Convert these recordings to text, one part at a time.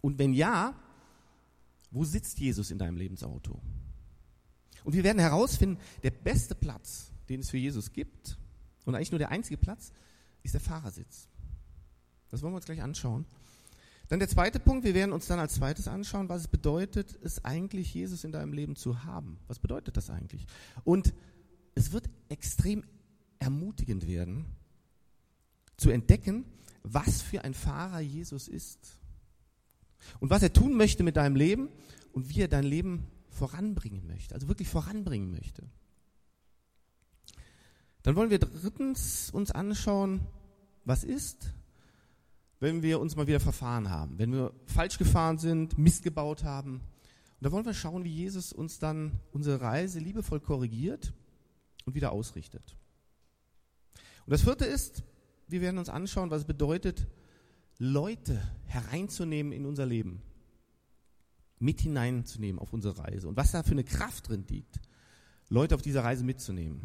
Und wenn ja, wo sitzt Jesus in deinem Lebensauto? Und wir werden herausfinden, der beste Platz, den es für Jesus gibt, und eigentlich nur der einzige Platz, ist der Fahrersitz. Das wollen wir uns gleich anschauen. Dann der zweite Punkt, wir werden uns dann als zweites anschauen, was es bedeutet, es eigentlich Jesus in deinem Leben zu haben. Was bedeutet das eigentlich? Und es wird extrem ermutigend werden, zu entdecken, was für ein Fahrer Jesus ist. Und was er tun möchte mit deinem Leben und wie er dein Leben voranbringen möchte, also wirklich voranbringen möchte. Dann wollen wir drittens uns anschauen, was ist, wenn wir uns mal wieder verfahren haben, wenn wir falsch gefahren sind, Mist gebaut haben. Und da wollen wir schauen, wie Jesus uns dann unsere Reise liebevoll korrigiert und wieder ausrichtet. Und das vierte ist, wir werden uns anschauen, was es bedeutet, Leute hereinzunehmen in unser Leben, mit hineinzunehmen auf unsere Reise und was da für eine Kraft drin liegt, Leute auf dieser Reise mitzunehmen.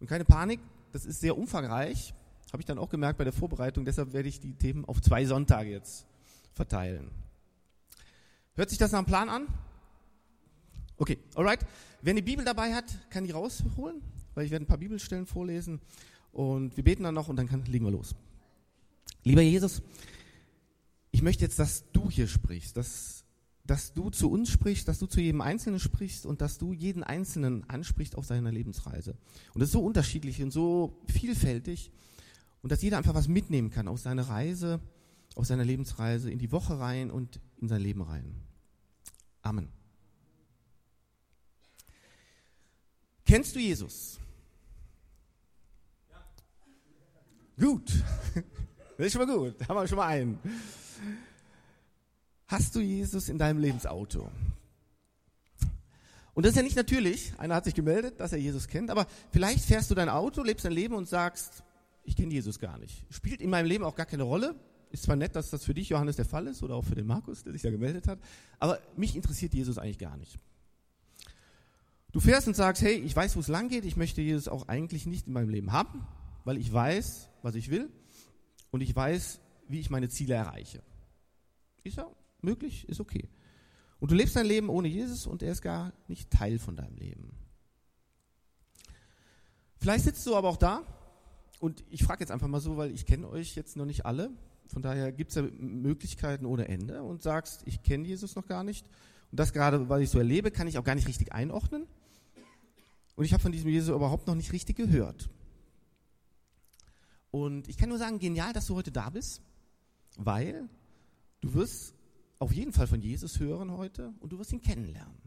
Und keine Panik, das ist sehr umfangreich, habe ich dann auch gemerkt bei der Vorbereitung, deshalb werde ich die Themen auf zwei Sonntage jetzt verteilen. Hört sich das nach einem Plan an? Okay, alright. Wer eine Bibel dabei hat, kann die rausholen, weil ich werde ein paar Bibelstellen vorlesen und wir beten dann noch und dann kann, legen wir los. Lieber Jesus, ich möchte jetzt, dass du hier sprichst, dass, dass du zu uns sprichst, dass du zu jedem Einzelnen sprichst und dass du jeden Einzelnen ansprichst auf seiner Lebensreise. Und das ist so unterschiedlich und so vielfältig und dass jeder einfach was mitnehmen kann aus seiner Reise, aus seiner Lebensreise in die Woche rein und in sein Leben rein. Amen. Kennst du Jesus? Ja. Gut. Das ist schon mal gut. Da haben wir schon mal einen. Hast du Jesus in deinem Lebensauto? Und das ist ja nicht natürlich. Einer hat sich gemeldet, dass er Jesus kennt, aber vielleicht fährst du dein Auto, lebst dein Leben und sagst, ich kenne Jesus gar nicht. Spielt in meinem Leben auch gar keine Rolle. Ist zwar nett, dass das für dich, Johannes, der Fall ist oder auch für den Markus, der sich da gemeldet hat, aber mich interessiert Jesus eigentlich gar nicht. Du fährst und sagst, hey, ich weiß, wo es lang geht, ich möchte Jesus auch eigentlich nicht in meinem Leben haben, weil ich weiß, was ich will und ich weiß, wie ich meine Ziele erreiche. Ist ja möglich, ist okay. Und du lebst dein Leben ohne Jesus und er ist gar nicht Teil von deinem Leben. Vielleicht sitzt du aber auch da und ich frage jetzt einfach mal so, weil ich kenne euch jetzt noch nicht alle. Von daher gibt es ja Möglichkeiten ohne Ende und sagst, ich kenne Jesus noch gar nicht. Und das gerade, was ich so erlebe, kann ich auch gar nicht richtig einordnen. Und ich habe von diesem Jesus überhaupt noch nicht richtig gehört. Und ich kann nur sagen, genial, dass du heute da bist, weil du wirst auf jeden Fall von Jesus hören heute und du wirst ihn kennenlernen.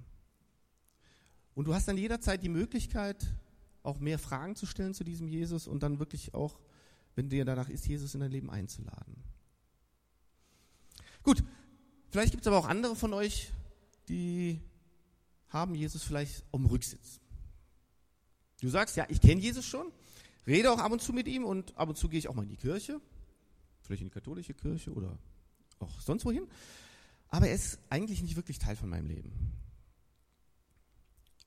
Und du hast dann jederzeit die Möglichkeit, auch mehr Fragen zu stellen zu diesem Jesus und dann wirklich auch, wenn dir danach ist, Jesus in dein Leben einzuladen. Gut, vielleicht gibt es aber auch andere von euch, die haben Jesus vielleicht am Rücksitz. Du sagst, ja, ich kenne Jesus schon, rede auch ab und zu mit ihm und ab und zu gehe ich auch mal in die Kirche, vielleicht in die katholische Kirche oder auch sonst wohin. Aber er ist eigentlich nicht wirklich Teil von meinem Leben.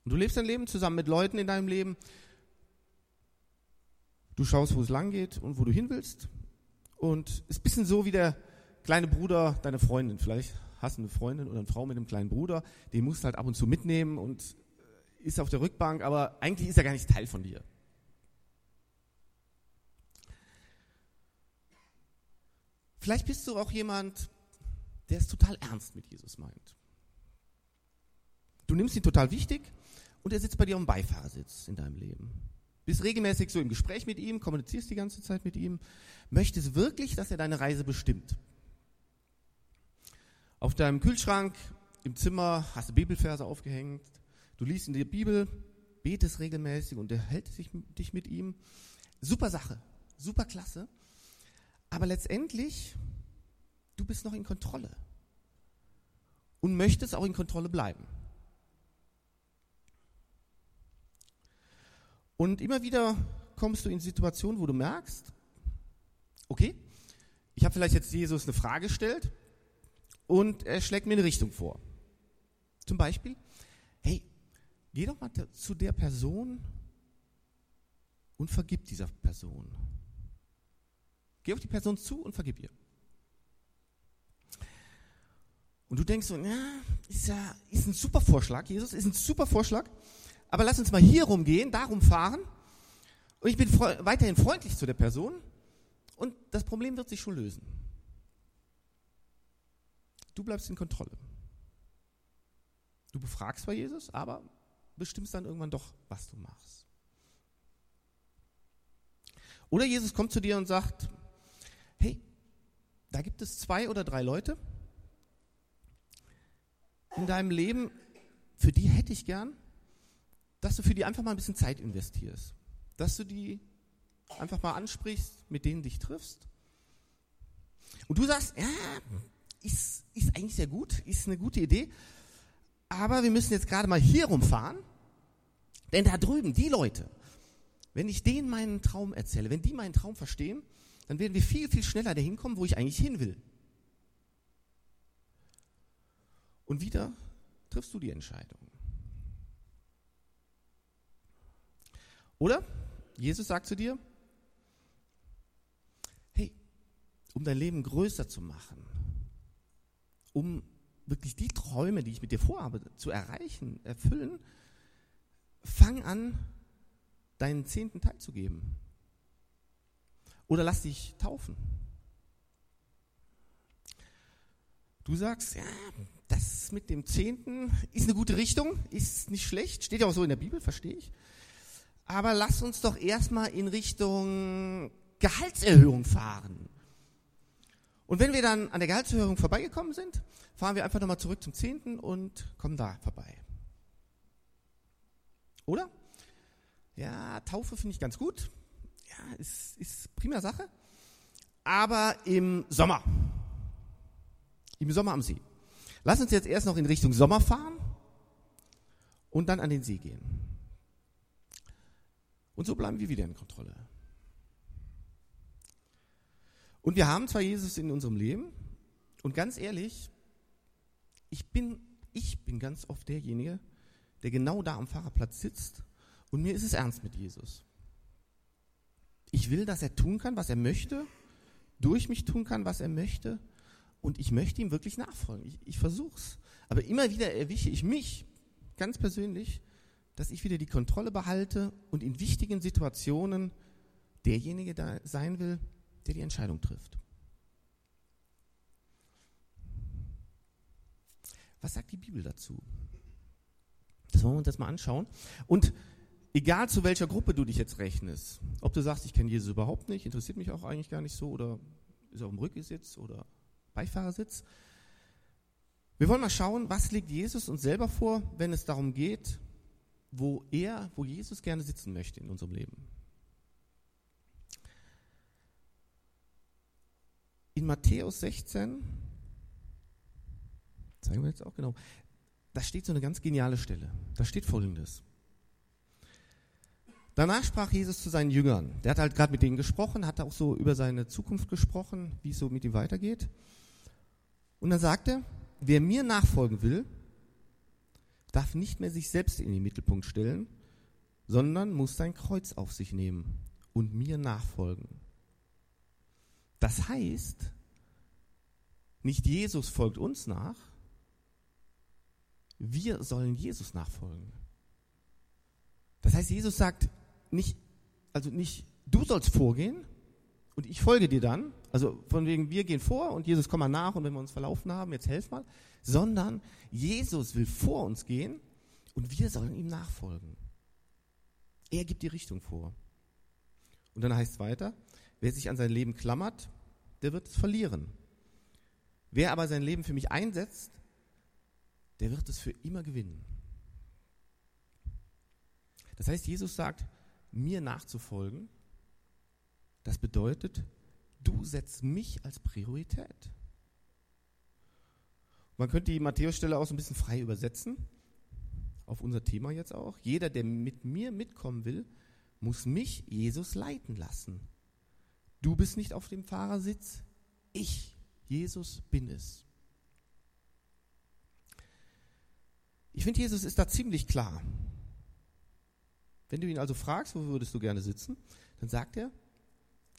Und du lebst dein Leben zusammen mit Leuten in deinem Leben. Du schaust, wo es lang geht und wo du hin willst. Und es ist ein bisschen so wie der kleine Bruder deiner Freundin. Vielleicht hast du eine Freundin oder eine Frau mit einem kleinen Bruder, den musst du halt ab und zu mitnehmen und ist auf der Rückbank, aber eigentlich ist er gar nicht Teil von dir. Vielleicht bist du auch jemand, der es total ernst mit Jesus meint. Du nimmst ihn total wichtig und er sitzt bei dir am Beifahrersitz in deinem Leben. Bist regelmäßig so im Gespräch mit ihm, kommunizierst die ganze Zeit mit ihm, möchtest wirklich, dass er deine Reise bestimmt. Auf deinem Kühlschrank im Zimmer hast du Bibelverse aufgehängt, du liest in der Bibel, betest regelmäßig und erhältst dich mit ihm. Super Sache, super klasse. Aber letztendlich, du bist noch in Kontrolle und möchtest auch in Kontrolle bleiben. Und immer wieder kommst du in Situationen, wo du merkst, okay, ich habe vielleicht jetzt Jesus eine Frage gestellt und er schlägt mir eine Richtung vor. Zum Beispiel, hey, geh doch mal zu der Person und vergib dieser Person. Geh auf die Person zu und vergib ihr. Und du denkst so, ja, ist ja, ist ein super Vorschlag, Jesus, ist ein super Vorschlag. Aber lass uns mal hier rumgehen, darum fahren. Und ich bin weiterhin freundlich zu der Person. Und das Problem wird sich schon lösen. Du bleibst in Kontrolle. Du befragst zwar Jesus, aber bestimmst dann irgendwann doch, was du machst. Oder Jesus kommt zu dir und sagt, da gibt es zwei oder drei Leute in deinem Leben, für die hätte ich gern, dass du für die einfach mal ein bisschen Zeit investierst. Dass du die einfach mal ansprichst, mit denen dich triffst. Und du sagst, ja, ist, ist eigentlich sehr gut, ist eine gute Idee, aber wir müssen jetzt gerade mal hier rumfahren, denn da drüben, die Leute, wenn ich denen meinen Traum erzähle, wenn die meinen Traum verstehen, dann werden wir viel, viel schneller dahin kommen, wo ich eigentlich hin will. Und wieder triffst du die Entscheidung. Oder Jesus sagt zu dir, hey, um dein Leben größer zu machen, um wirklich die Träume, die ich mit dir vorhabe, zu erreichen, erfüllen, fang an, deinen zehnten Teil zu geben. Oder lass dich taufen. Du sagst, ja, das mit dem Zehnten ist eine gute Richtung, ist nicht schlecht, steht ja auch so in der Bibel, verstehe ich. Aber lass uns doch erstmal in Richtung Gehaltserhöhung fahren. Und wenn wir dann an der Gehaltserhöhung vorbeigekommen sind, fahren wir einfach nochmal zurück zum Zehnten und kommen da vorbei. Oder? Ja, Taufe finde ich ganz gut. Ja, ist, ist prima Sache. Aber im Sommer. Im Sommer am See. Lass uns jetzt erst noch in Richtung Sommer fahren und dann an den See gehen. Und so bleiben wir wieder in Kontrolle. Und wir haben zwar Jesus in unserem Leben und ganz ehrlich, ich bin, ich bin ganz oft derjenige, der genau da am Fahrerplatz sitzt und mir ist es ernst mit Jesus. Ich will, dass er tun kann, was er möchte, durch mich tun kann, was er möchte und ich möchte ihm wirklich nachfolgen. Ich, ich versuche es. Aber immer wieder erwische ich mich ganz persönlich, dass ich wieder die Kontrolle behalte und in wichtigen Situationen derjenige da sein will, der die Entscheidung trifft. Was sagt die Bibel dazu? Das wollen wir uns jetzt mal anschauen. Und egal zu welcher Gruppe du dich jetzt rechnest, ob du sagst, ich kenne Jesus überhaupt nicht, interessiert mich auch eigentlich gar nicht so, oder ist auf dem Rücksitz oder Beifahrersitz. Wir wollen mal schauen, was legt Jesus uns selber vor, wenn es darum geht, wo er, wo Jesus gerne sitzen möchte in unserem Leben. In Matthäus 16, zeigen wir jetzt auch genau, da steht so eine ganz geniale Stelle. Da steht folgendes. Danach sprach Jesus zu seinen Jüngern. Der hat halt gerade mit denen gesprochen, hat auch so über seine Zukunft gesprochen, wie es so mit ihm weitergeht. Und dann sagt er, wer mir nachfolgen will, darf nicht mehr sich selbst in den Mittelpunkt stellen, sondern muss sein Kreuz auf sich nehmen und mir nachfolgen. Das heißt, nicht Jesus folgt uns nach, wir sollen Jesus nachfolgen. Das heißt, Jesus sagt nicht, also nicht, du sollst vorgehen, und ich folge dir dann, also von wegen, wir gehen vor und Jesus komm mal nach und wenn wir uns verlaufen haben, jetzt helf mal, sondern Jesus will vor uns gehen und wir sollen ihm nachfolgen. Er gibt die Richtung vor. Und dann heißt es weiter, wer sich an sein Leben klammert, der wird es verlieren. Wer aber sein Leben für mich einsetzt, der wird es für immer gewinnen. Das heißt, Jesus sagt, mir nachzufolgen, das bedeutet, du setzt mich als Priorität. Man könnte die Matthäus-Stelle auch so ein bisschen frei übersetzen, auf unser Thema jetzt auch. Jeder, der mit mir mitkommen will, muss mich Jesus leiten lassen. Du bist nicht auf dem Fahrersitz, ich, Jesus, bin es. Ich finde, Jesus ist da ziemlich klar. Wenn du ihn also fragst, wo würdest du gerne sitzen, dann sagt er,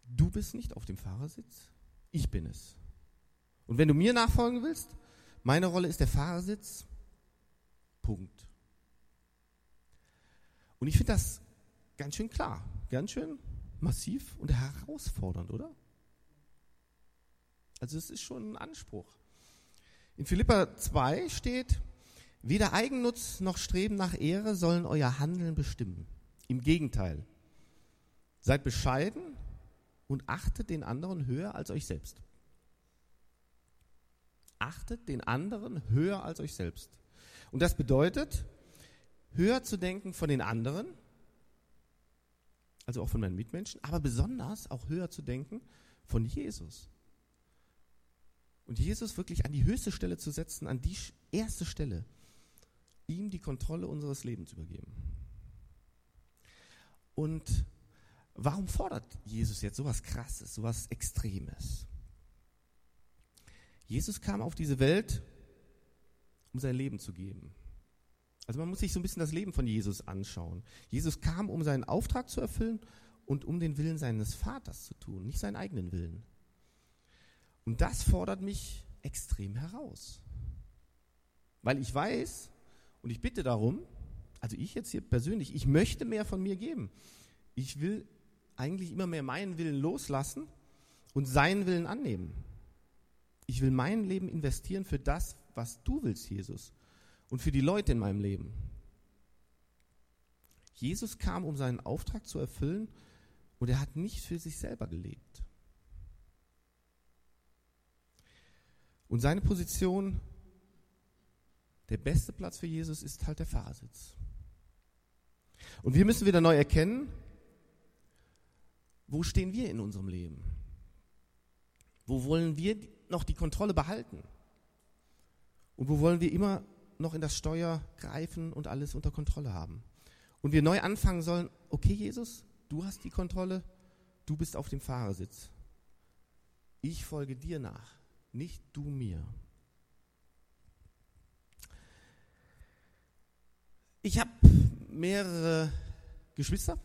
Du bist nicht auf dem Fahrersitz, ich bin es. Und wenn du mir nachfolgen willst, Meine Rolle ist der Fahrersitz. Punkt. Und ich finde das ganz schön klar, ganz schön massiv und herausfordernd, oder? Also es ist schon ein Anspruch. In Philippa 2 steht, weder Eigennutz noch Streben nach Ehre sollen euer Handeln bestimmen. Im Gegenteil, seid bescheiden und achtet den anderen höher als euch selbst. Achtet den anderen höher als euch selbst. Und das bedeutet, höher zu denken von den anderen, also auch von meinen Mitmenschen, aber besonders auch höher zu denken von Jesus. Und Jesus wirklich an die höchste Stelle zu setzen, an die erste Stelle, ihm die Kontrolle unseres Lebens übergeben. Und warum fordert Jesus jetzt sowas Krasses, sowas Extremes? Jesus kam auf diese Welt, um sein Leben zu geben. Also man muss sich so ein bisschen das Leben von Jesus anschauen. Jesus kam, um seinen Auftrag zu erfüllen und um den Willen seines Vaters zu tun, nicht seinen eigenen Willen. Und das fordert mich extrem heraus. Weil ich weiß und ich bitte darum, also ich jetzt hier persönlich, ich möchte mehr von mir geben. Ich will eigentlich immer mehr meinen Willen loslassen und seinen Willen annehmen. Ich will mein Leben investieren für das, was du willst, Jesus, und für die Leute in meinem Leben. Jesus kam, um seinen Auftrag zu erfüllen, und er hat nicht für sich selber gelebt. Und seine Position, der beste Platz für Jesus ist halt der Fahrersitz. Und wir müssen wieder neu erkennen, wo stehen wir in unserem Leben? Wo wollen wir noch die Kontrolle behalten? Und wo wollen wir immer noch in das Steuer greifen und alles unter Kontrolle haben? Und wir neu anfangen sollen, okay Jesus, du hast die Kontrolle, du bist auf dem Fahrersitz. Ich folge dir nach nicht du mir. Ich habe mehrere Geschwister,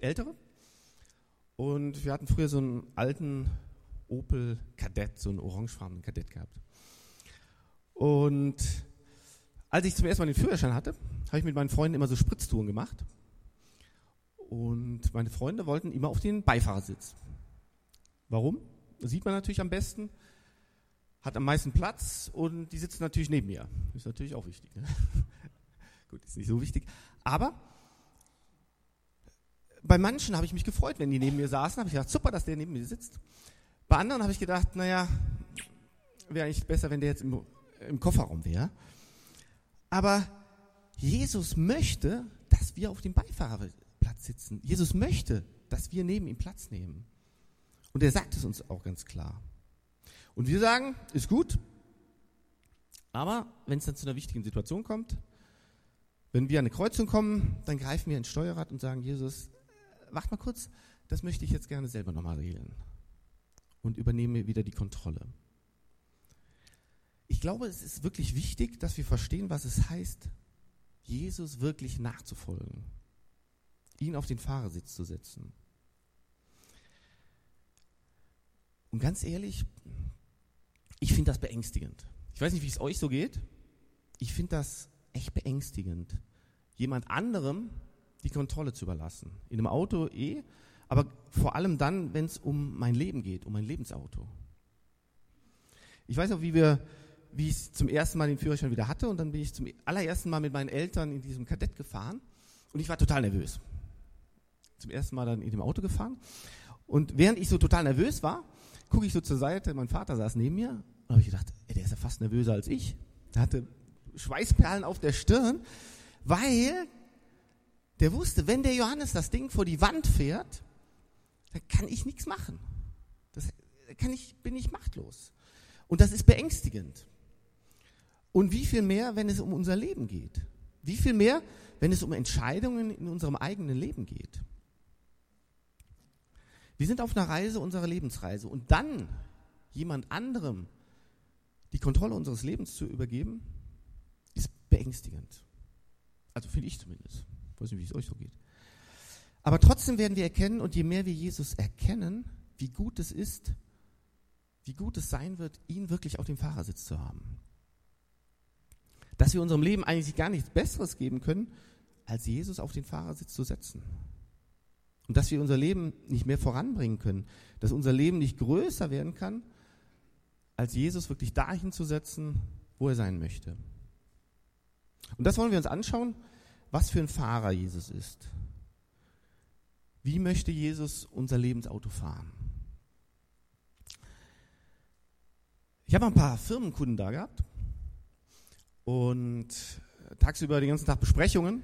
ältere, und wir hatten früher so einen alten Opel Kadett, so einen orangefarbenen Kadett gehabt. Und als ich zum ersten Mal den Führerschein hatte, habe ich mit meinen Freunden immer so Spritztouren gemacht. Und meine Freunde wollten immer auf den Beifahrersitz. Warum? Das sieht man natürlich am besten hat am meisten Platz und die sitzen natürlich neben mir. Ist natürlich auch wichtig. Ne? Gut, ist nicht so wichtig. Aber bei manchen habe ich mich gefreut, wenn die neben mir saßen, habe ich gedacht, super, dass der neben mir sitzt. Bei anderen habe ich gedacht, naja, wäre eigentlich besser, wenn der jetzt im, im Kofferraum wäre. Aber Jesus möchte, dass wir auf dem Beifahrerplatz sitzen. Jesus möchte, dass wir neben ihm Platz nehmen. Und er sagt es uns auch ganz klar. Und wir sagen, ist gut, aber wenn es dann zu einer wichtigen Situation kommt, wenn wir an eine Kreuzung kommen, dann greifen wir ins Steuerrad und sagen, Jesus, wacht mal kurz, das möchte ich jetzt gerne selber nochmal regeln. Und übernehme wieder die Kontrolle. Ich glaube, es ist wirklich wichtig, dass wir verstehen, was es heißt, Jesus wirklich nachzufolgen. Ihn auf den Fahrersitz zu setzen. Und ganz ehrlich, ich finde das beängstigend. Ich weiß nicht, wie es euch so geht. Ich finde das echt beängstigend, jemand anderem die Kontrolle zu überlassen. In einem Auto eh, aber vor allem dann, wenn es um mein Leben geht, um mein Lebensauto. Ich weiß noch, wie wir, wie ich zum ersten Mal den Führerschein wieder hatte und dann bin ich zum allerersten Mal mit meinen Eltern in diesem Kadett gefahren und ich war total nervös. Zum ersten Mal dann in dem Auto gefahren und während ich so total nervös war, gucke ich so zur Seite, mein Vater saß neben mir und habe ich gedacht, ey, der ist ja fast nervöser als ich. Der hatte Schweißperlen auf der Stirn, weil der wusste, wenn der Johannes das Ding vor die Wand fährt, dann kann ich nichts machen. Das kann ich, bin ich machtlos. Und das ist beängstigend. Und wie viel mehr, wenn es um unser Leben geht? Wie viel mehr, wenn es um Entscheidungen in unserem eigenen Leben geht? Wir sind auf einer Reise, unserer Lebensreise. Und dann jemand anderem die Kontrolle unseres Lebens zu übergeben, beängstigend. Also finde ich zumindest. Ich weiß nicht, wie es euch so geht. Aber trotzdem werden wir erkennen, und je mehr wir Jesus erkennen, wie gut es ist, wie gut es sein wird, ihn wirklich auf dem Fahrersitz zu haben. dass wir unserem Leben eigentlich gar nichts Besseres geben können, als Jesus auf den Fahrersitz zu setzen. Und dass wir unser Leben nicht mehr voranbringen können, dass unser Leben nicht größer werden kann, als Jesus wirklich dahin zu setzen, wo er sein möchte. Und das wollen wir uns anschauen, was für ein Fahrer Jesus ist. Wie möchte Jesus unser Lebensauto fahren? Ich habe ein paar Firmenkunden da gehabt und tagsüber den ganzen Tag Besprechungen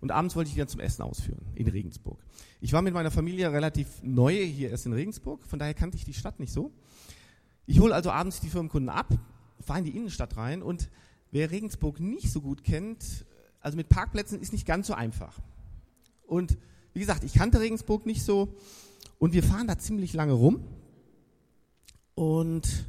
und abends wollte ich die dann zum Essen ausführen in Regensburg. Ich war mit meiner Familie relativ neu hier erst in Regensburg, von daher kannte ich die Stadt nicht so. Ich hole also abends die Firmenkunden ab, fahre in die Innenstadt rein und wer Regensburg nicht so gut kennt, also mit Parkplätzen ist nicht ganz so einfach. Und wie gesagt, ich kannte Regensburg nicht so. Und wir fahren da ziemlich lange rum. Und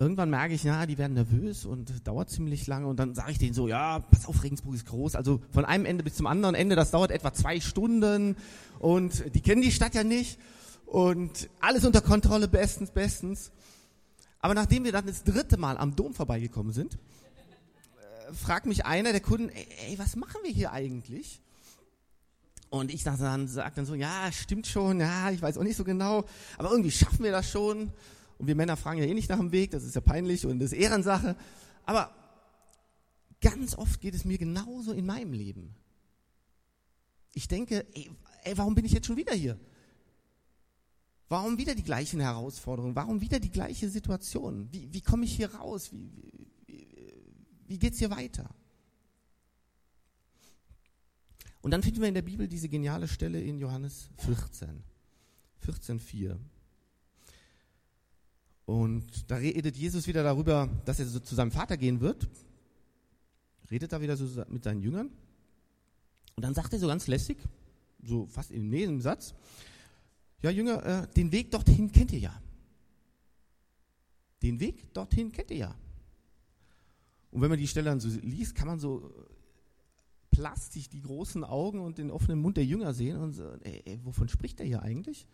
irgendwann merke ich, ja, die werden nervös und dauert ziemlich lange. Und dann sage ich denen so, ja, pass auf, Regensburg ist groß, also von einem Ende bis zum anderen Ende, das dauert etwa zwei Stunden. Und die kennen die Stadt ja nicht. Und alles unter Kontrolle, bestens, bestens. Aber nachdem wir dann das dritte Mal am Dom vorbeigekommen sind, äh, fragt mich einer der Kunden, ey, ey, was machen wir hier eigentlich? Und ich sage dann, sag dann so, ja, stimmt schon, ja, ich weiß auch nicht so genau, aber irgendwie schaffen wir das schon. Und wir Männer fragen ja eh nicht nach dem Weg, das ist ja peinlich und das ist Ehrensache. Aber ganz oft geht es mir genauso in meinem Leben. Ich denke, ey, ey, warum bin ich jetzt schon wieder hier? Warum wieder die gleichen Herausforderungen? Warum wieder die gleiche Situation? Wie, wie komme ich hier raus? Wie, wie, wie geht es hier weiter? Und dann finden wir in der Bibel diese geniale Stelle in Johannes 14. 14,4. Und da redet Jesus wieder darüber, dass er so zu seinem Vater gehen wird. Redet da wieder so mit seinen Jüngern. Und dann sagt er so ganz lässig, so fast im nächsten Satz, ja Jünger, äh, den Weg dorthin kennt ihr ja. Den Weg dorthin kennt ihr ja. Und wenn man die Stelle dann so liest, kann man so plastisch die großen Augen und den offenen Mund der Jünger sehen und so, ey, ey, wovon spricht er hier eigentlich?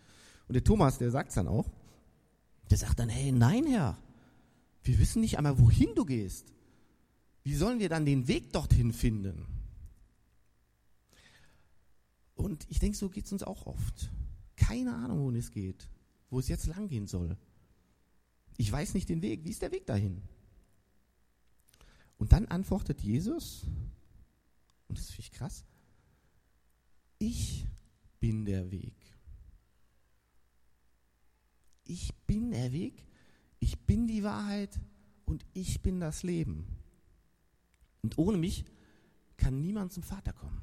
Und der Thomas, der sagt es dann auch. Der sagt dann, hey, nein, Herr, wir wissen nicht einmal, wohin du gehst. Wie sollen wir dann den Weg dorthin finden? Und ich denke, so geht es uns auch oft. Keine Ahnung, wohin es geht, wo es jetzt lang gehen soll. Ich weiß nicht den Weg. Wie ist der Weg dahin? Und dann antwortet Jesus, und das finde ich krass, ich bin der Weg. Ich bin der Weg, ich bin die Wahrheit und ich bin das Leben. Und ohne mich kann niemand zum Vater kommen.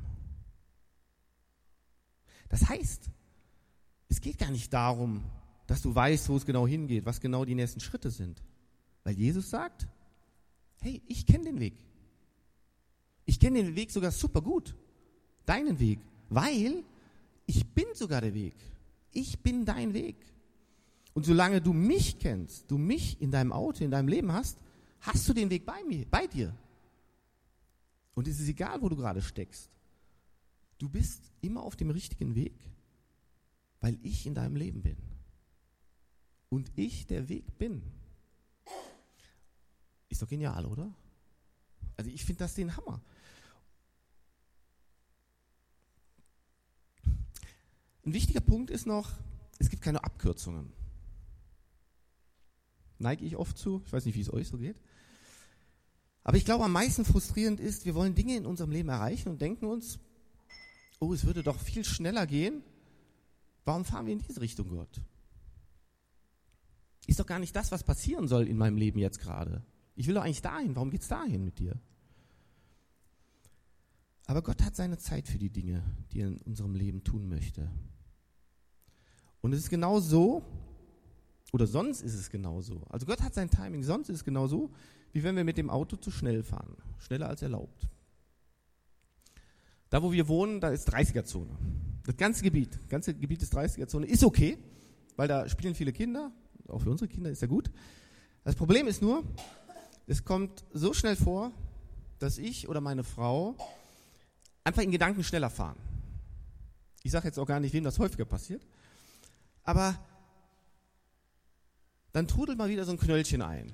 Das heißt, es geht gar nicht darum, dass du weißt, wo es genau hingeht, was genau die nächsten Schritte sind. Weil Jesus sagt, hey, ich kenne den Weg. Ich kenne den Weg sogar super gut. Deinen Weg. Weil ich bin sogar der Weg. Ich bin dein Weg. Und solange du mich kennst, du mich in deinem Auto, in deinem Leben hast, hast du den Weg bei mir, bei dir. Und es ist egal, wo du gerade steckst. Du bist immer auf dem richtigen Weg, weil ich in deinem Leben bin. Und ich der Weg bin. Ist doch genial, oder? Also ich finde das den Hammer. Ein wichtiger Punkt ist noch, es gibt keine Abkürzungen. Neige ich oft zu, ich weiß nicht, wie es euch so geht. Aber ich glaube, am meisten frustrierend ist, wir wollen Dinge in unserem Leben erreichen und denken uns, oh, es würde doch viel schneller gehen. Warum fahren wir in diese Richtung, Gott? Ist doch gar nicht das, was passieren soll in meinem Leben jetzt gerade. Ich will doch eigentlich dahin. Warum geht es dahin mit dir? Aber Gott hat seine Zeit für die Dinge, die er in unserem Leben tun möchte. Und es ist genau so, oder sonst ist es genau so. Also Gott hat sein Timing, sonst ist es genau so, wie wenn wir mit dem Auto zu schnell fahren. Schneller als erlaubt. Da, wo wir wohnen, da ist 30er-Zone. Das ganze Gebiet, das ganze Gebiet ist 30er-Zone, ist okay, weil da spielen viele Kinder. Auch für unsere Kinder ist ja gut. Das Problem ist nur, es kommt so schnell vor, dass ich oder meine Frau einfach in Gedanken schneller fahren. Ich sage jetzt auch gar nicht, wem das häufiger passiert. Aber dann trudelt mal wieder so ein Knöllchen ein.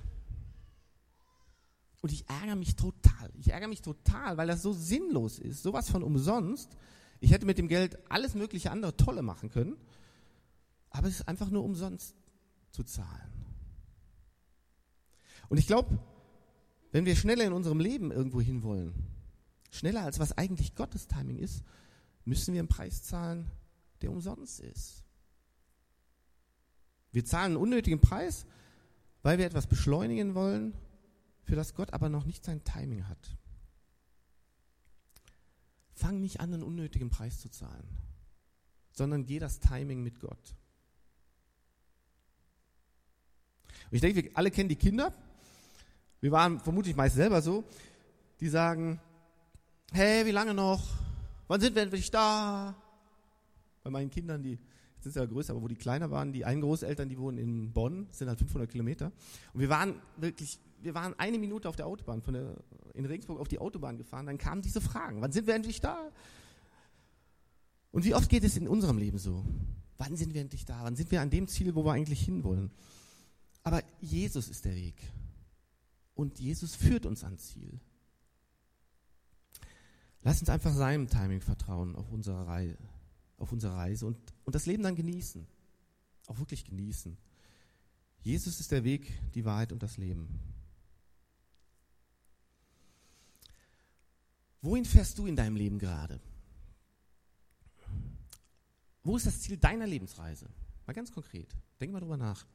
Und ich ärgere mich total. Ich ärgere mich total, weil das so sinnlos ist. Sowas von umsonst. Ich hätte mit dem Geld alles mögliche andere Tolle machen können. Aber es ist einfach nur umsonst zu zahlen. Und ich glaube, wenn wir schneller in unserem Leben irgendwo hinwollen, schneller als was eigentlich Gottes Timing ist, müssen wir einen Preis zahlen, der umsonst ist. Wir zahlen einen unnötigen Preis, weil wir etwas beschleunigen wollen, für das Gott aber noch nicht sein Timing hat. Fang nicht an, einen unnötigen Preis zu zahlen, sondern geh das Timing mit Gott. Und ich denke, wir alle kennen die Kinder. Wir waren vermutlich meist selber so, die sagen, hey, wie lange noch? Wann sind wir endlich da? Bei meinen Kindern, die jetzt sind sie ja größer, aber wo die kleiner waren, die einen Großeltern, die wohnen in Bonn, sind halt 500 Kilometer. Und wir waren wirklich, wir waren eine Minute auf der Autobahn, von der, in Regensburg auf die Autobahn gefahren, dann kamen diese Fragen. Wann sind wir endlich da? Und wie oft geht es in unserem Leben so? Wann sind wir endlich da? Wann sind wir an dem Ziel, wo wir eigentlich hinwollen? Aber Jesus ist der Weg. Und Jesus führt uns ans Ziel. Lass uns einfach seinem Timing vertrauen auf unsere Reise, auf unsere Reise und, und das Leben dann genießen. Auch wirklich genießen. Jesus ist der Weg, die Wahrheit und das Leben. Wohin fährst du in deinem Leben gerade? Wo ist das Ziel deiner Lebensreise? Mal ganz konkret. Denk mal drüber nach.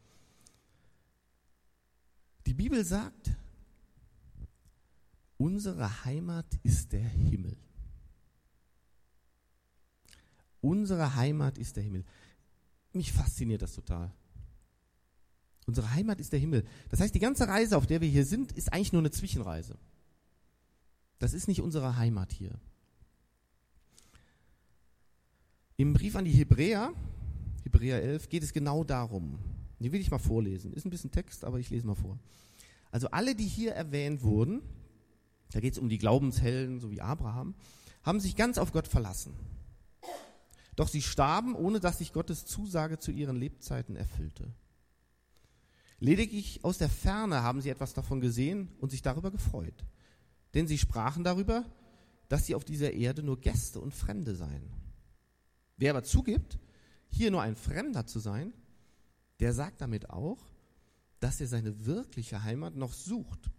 Die Bibel sagt, unsere Heimat ist der Himmel. Unsere Heimat ist der Himmel. Mich fasziniert das total. Unsere Heimat ist der Himmel. Das heißt, die ganze Reise, auf der wir hier sind, ist eigentlich nur eine Zwischenreise. Das ist nicht unsere Heimat hier. Im Brief an die Hebräer, Hebräer 11, geht es genau darum. Die will ich mal vorlesen. Ist ein bisschen Text, aber ich lese mal vor. Also alle, die hier erwähnt wurden, da geht es um die Glaubenshelden, so wie Abraham, haben sich ganz auf Gott verlassen. Doch sie starben, ohne dass sich Gottes Zusage zu ihren Lebzeiten erfüllte. Lediglich aus der Ferne haben sie etwas davon gesehen und sich darüber gefreut. Denn sie sprachen darüber, dass sie auf dieser Erde nur Gäste und Fremde seien. Wer aber zugibt, hier nur ein Fremder zu sein, der sagt damit auch, dass er seine wirkliche Heimat noch sucht.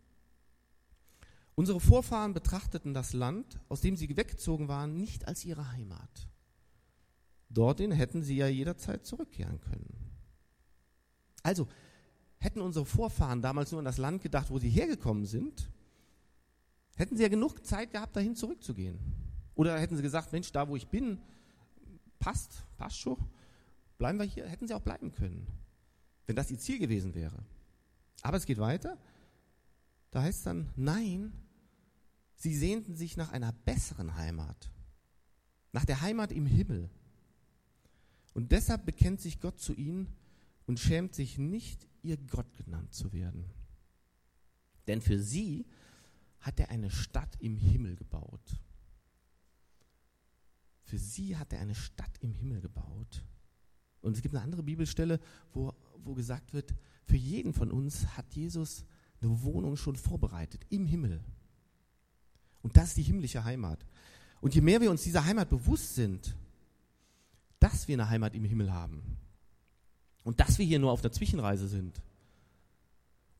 Unsere Vorfahren betrachteten das Land, aus dem sie weggezogen waren, nicht als ihre Heimat. Dorthin hätten sie ja jederzeit zurückkehren können. Also, hätten unsere Vorfahren damals nur an das Land gedacht, wo sie hergekommen sind, hätten sie ja genug Zeit gehabt, dahin zurückzugehen. Oder hätten sie gesagt, Mensch, da wo ich bin, passt, passt schon, bleiben wir hier, hätten sie auch bleiben können wenn das ihr Ziel gewesen wäre. Aber es geht weiter. Da heißt es dann, nein, sie sehnten sich nach einer besseren Heimat, nach der Heimat im Himmel. Und deshalb bekennt sich Gott zu ihnen und schämt sich nicht, ihr Gott genannt zu werden. Denn für sie hat er eine Stadt im Himmel gebaut. Für sie hat er eine Stadt im Himmel gebaut. Und es gibt eine andere Bibelstelle, wo wo gesagt wird, für jeden von uns hat Jesus eine Wohnung schon vorbereitet im Himmel. Und das ist die himmlische Heimat. Und je mehr wir uns dieser Heimat bewusst sind, dass wir eine Heimat im Himmel haben und dass wir hier nur auf der Zwischenreise sind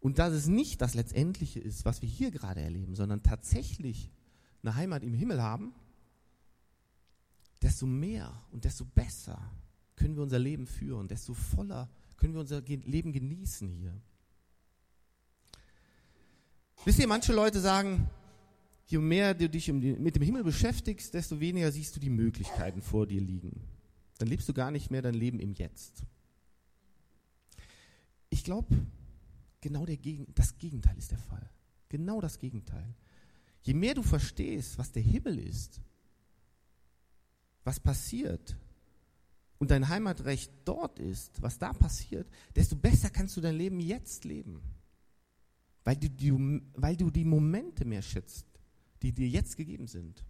und dass es nicht das Letztendliche ist, was wir hier gerade erleben, sondern tatsächlich eine Heimat im Himmel haben, desto mehr und desto besser können wir unser Leben führen, desto voller können wir unser Leben genießen hier. Wisst ihr, manche Leute sagen, je mehr du dich mit dem Himmel beschäftigst, desto weniger siehst du die Möglichkeiten vor dir liegen. Dann lebst du gar nicht mehr dein Leben im Jetzt. Ich glaube, genau Gegen das Gegenteil ist der Fall. Genau das Gegenteil. Je mehr du verstehst, was der Himmel ist, was passiert, und dein Heimatrecht dort ist, was da passiert, desto besser kannst du dein Leben jetzt leben. Weil du, die, weil du die Momente mehr schätzt, die dir jetzt gegeben sind.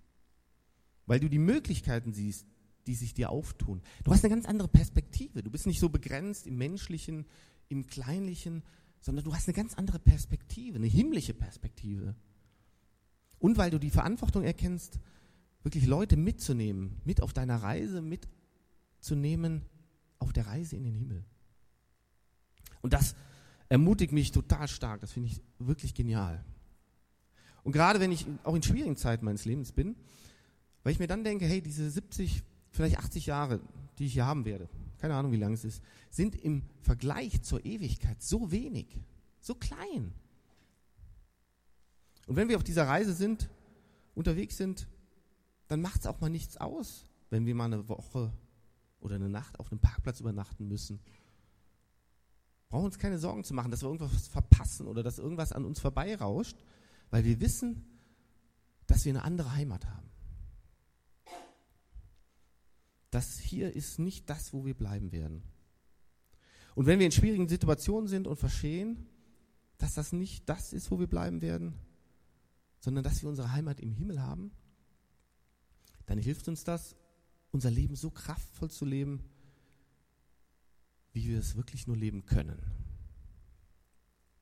Weil du die Möglichkeiten siehst, die sich dir auftun. Du hast eine ganz andere Perspektive. Du bist nicht so begrenzt im Menschlichen, im Kleinlichen, sondern du hast eine ganz andere Perspektive, eine himmlische Perspektive. Und weil du die Verantwortung erkennst, wirklich Leute mitzunehmen, mit auf deiner Reise, mitzunehmen auf der Reise in den Himmel. Und das ermutigt mich total stark, das finde ich wirklich genial. Und gerade wenn ich auch in schwierigen Zeiten meines Lebens bin, weil ich mir dann denke, hey, diese 70, vielleicht 80 Jahre, die ich hier haben werde, keine Ahnung, wie lange es ist, sind im Vergleich zur Ewigkeit so wenig, so klein. Und wenn wir auf dieser Reise sind, unterwegs sind, dann macht es auch mal nichts aus, wenn wir mal eine Woche oder eine Nacht auf einem Parkplatz übernachten müssen. Brauchen uns keine Sorgen zu machen, dass wir irgendwas verpassen oder dass irgendwas an uns vorbeirauscht, weil wir wissen, dass wir eine andere Heimat haben. Das hier ist nicht das, wo wir bleiben werden. Und wenn wir in schwierigen Situationen sind und verstehen, dass das nicht das ist, wo wir bleiben werden, sondern dass wir unsere Heimat im Himmel haben, dann hilft uns das, unser Leben so kraftvoll zu leben, wie wir es wirklich nur leben können.